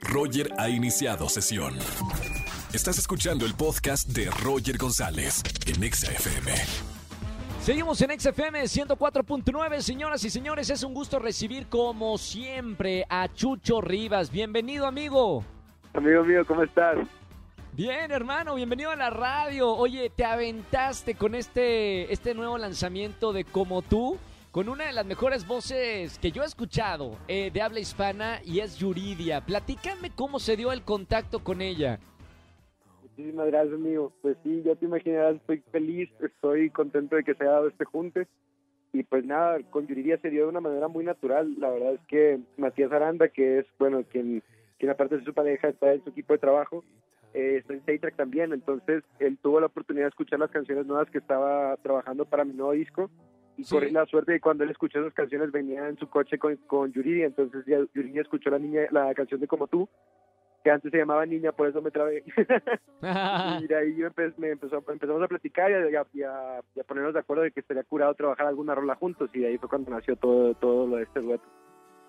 Roger ha iniciado sesión. Estás escuchando el podcast de Roger González en Exa FM. Seguimos en XFM 104.9, señoras y señores, es un gusto recibir como siempre a Chucho Rivas. Bienvenido, amigo. Amigo mío, ¿cómo estás? Bien, hermano, bienvenido a la radio. Oye, te aventaste con este, este nuevo lanzamiento de Como tú, con una de las mejores voces que yo he escuchado eh, de habla hispana y es Yuridia. Platícame cómo se dio el contacto con ella. Muchísimas gracias, amigo. Pues sí, ya te imaginarás, estoy feliz, estoy contento de que se haya dado este junte. Y pues nada, con Yuridia se dio de una manera muy natural. La verdad es que Matías Aranda, que es, bueno, quien, quien aparte de su pareja está en su equipo de trabajo, eh, está en Saytrack también. Entonces, él tuvo la oportunidad de escuchar las canciones nuevas que estaba trabajando para mi nuevo disco. Y Sí. corrí la suerte de cuando él escuchó esas canciones venía en su coche con, con Yuridia. Entonces, ya Yuridia escuchó la, niña, la canción de Como tú, que antes se llamaba Niña, por eso me trabé. y de ahí yo empe- me empezó, empezamos a platicar y a, y a- y a- y a ponernos de acuerdo de que estaría curado trabajar alguna rola juntos. Y de ahí fue cuando nació todo, todo lo de este dueto.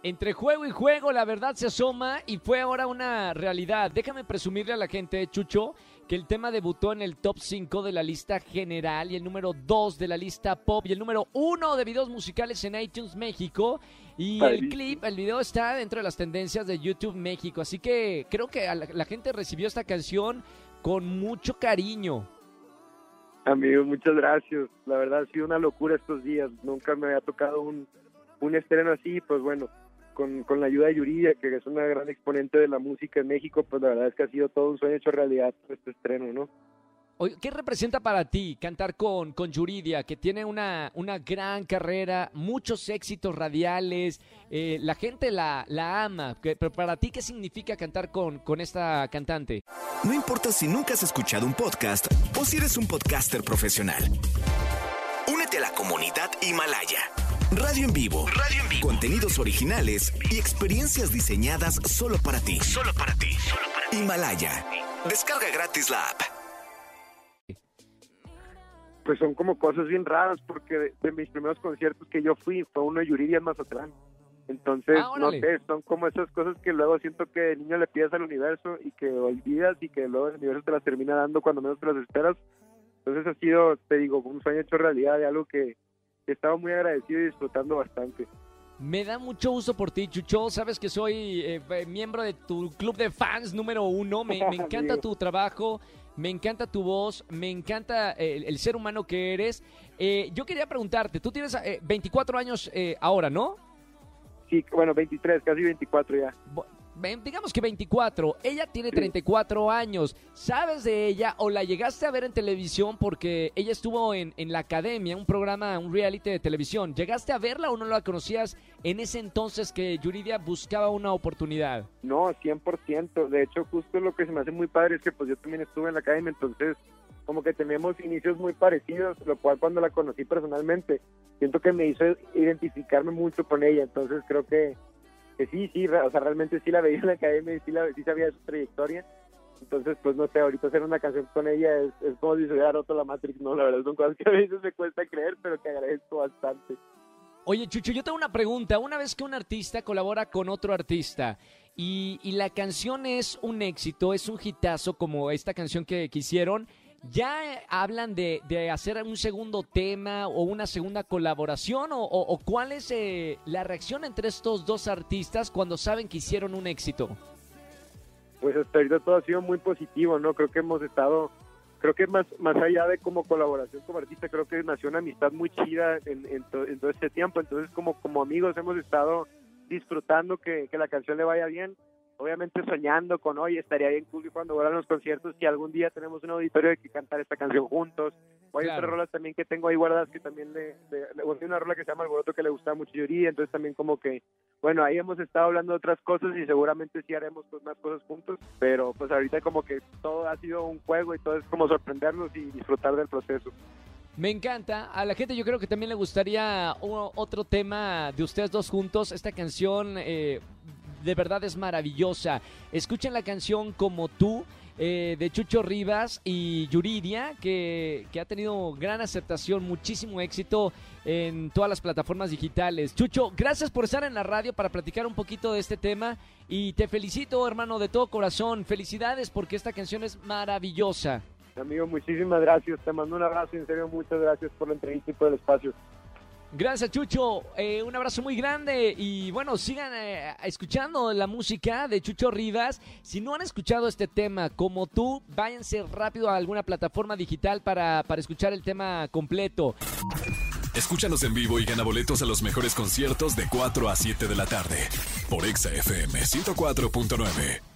Entre juego y juego, la verdad se asoma y fue ahora una realidad. Déjame presumirle a la gente, Chucho, que el tema debutó en el top 5 de la lista general y el número 2 de la lista pop y el número 1 de videos musicales en iTunes México. Y el clip, el video está dentro de las tendencias de YouTube México. Así que creo que la, la gente recibió esta canción con mucho cariño. Amigo, muchas gracias. La verdad ha sido una locura estos días. Nunca me había tocado un, un estreno así. Pues bueno, con, con la ayuda de Yuridia, que es una gran exponente de la música en México, pues la verdad es que ha sido todo un sueño hecho realidad este estreno, ¿no? ¿Qué representa para ti cantar con, con Yuridia, que tiene una, una gran carrera, muchos éxitos radiales, eh, la gente la, la ama, que- pero para ti, ¿qué significa cantar con, con esta cantante? No importa si nunca has escuchado un podcast o si eres un podcaster profesional. Únete a la comunidad Himalaya. Radio en vivo. Radio en vivo. Contenidos originales y experiencias diseñadas solo para ti. Solo para ti. Himalaya. Descarga gratis la app. Pues son como cosas bien raras, porque de, de mis primeros conciertos que yo fui fue uno de Yuridia en Mazatlán. Entonces, Ah, no sé, son como esas cosas que luego siento que de niño le pides al universo y que olvidas y que luego el universo te las termina dando cuando menos te las esperas. Entonces ha sido, te digo, un sueño hecho realidad de algo que estaba muy agradecido y disfrutando bastante. Me da mucho gusto por ti, Chucho. Sabes que soy eh, eh, miembro de tu club de fans número uno. Me, me encanta tu trabajo, me encanta tu voz, me encanta eh, el, el ser humano que eres. Eh, yo quería preguntarte, tú tienes eh, 24 años eh, ahora, ¿no? Sí, bueno, 23, casi 24 ya. Digamos que 24, ella tiene 34 años. ¿Sabes de ella o la llegaste a ver en televisión porque ella estuvo en, en la academia, un programa, un reality de televisión? ¿Llegaste a verla o no la conocías en ese entonces que Yuridia buscaba una oportunidad? No, 100%. De hecho, justo lo que se me hace muy padre es que pues yo también estuve en la academia, entonces como que tenemos inicios muy parecidos, lo cual cuando la conocí personalmente, siento que me hizo identificarme mucho con ella, entonces creo que, que sí, sí, o sea, realmente sí la veía en la academia y sí, la, sí sabía su trayectoria. Entonces, pues no sé, ahorita hacer una canción con ella es, es como si se hubiera roto la Matrix, ¿no? La verdad son cosas que a veces me cuesta creer, pero que agradezco bastante. Oye, Chucho, yo tengo una pregunta. Una vez que un artista colabora con otro artista y, y la canción es un éxito, es un hitazo como esta canción que, que hicieron, ¿ya eh, hablan de, de hacer un segundo tema o una segunda colaboración? ¿O, cuál es eh, la reacción entre estos dos artistas cuando saben que hicieron un éxito? pues hasta ahorita todo ha sido muy positivo, ¿no? Creo que hemos estado, creo que más más allá de como colaboración como artista, creo que nació una amistad muy chida en, en, en todo este tiempo, entonces como, como amigos hemos estado disfrutando que, que la canción le vaya bien, obviamente soñando con, oye, estaría bien cool que cuando vuelvan los conciertos, si algún día tenemos un auditorio de que cantar esta canción juntos, o hay Claro. otras rolas también que tengo ahí guardadas que también le, le, una rola que se llama Alboroto que le gusta mucho Yuri, entonces también como que bueno, ahí hemos estado hablando de otras cosas y seguramente sí haremos pues, más cosas juntos, pero pues ahorita como que todo ha sido un juego y todo es como sorprendernos y disfrutar del proceso. Me encanta. A la gente yo creo que también le gustaría otro tema de ustedes dos juntos. Esta canción eh, de verdad es maravillosa. Escuchen la canción como tú eh, de Chucho Rivas y Yuridia, que, que ha tenido gran aceptación, muchísimo éxito en todas las plataformas digitales. Chucho, gracias por estar en la radio para platicar un poquito de este tema y te felicito, hermano, de todo corazón. Felicidades porque esta canción es maravillosa. Amigo, muchísimas gracias. Te mando un abrazo en serio muchas gracias por la entrevista y por el espacio. Gracias, Chucho. Eh, un abrazo muy grande. Y bueno, sigan eh, escuchando la música de Chucho Rivas. Si no han escuchado este tema como tú, váyanse rápido a alguna plataforma digital para, para escuchar el tema completo. Escúchanos en vivo y gana boletos a los mejores conciertos de 4 a 7 de la tarde por Exa FM 104.9.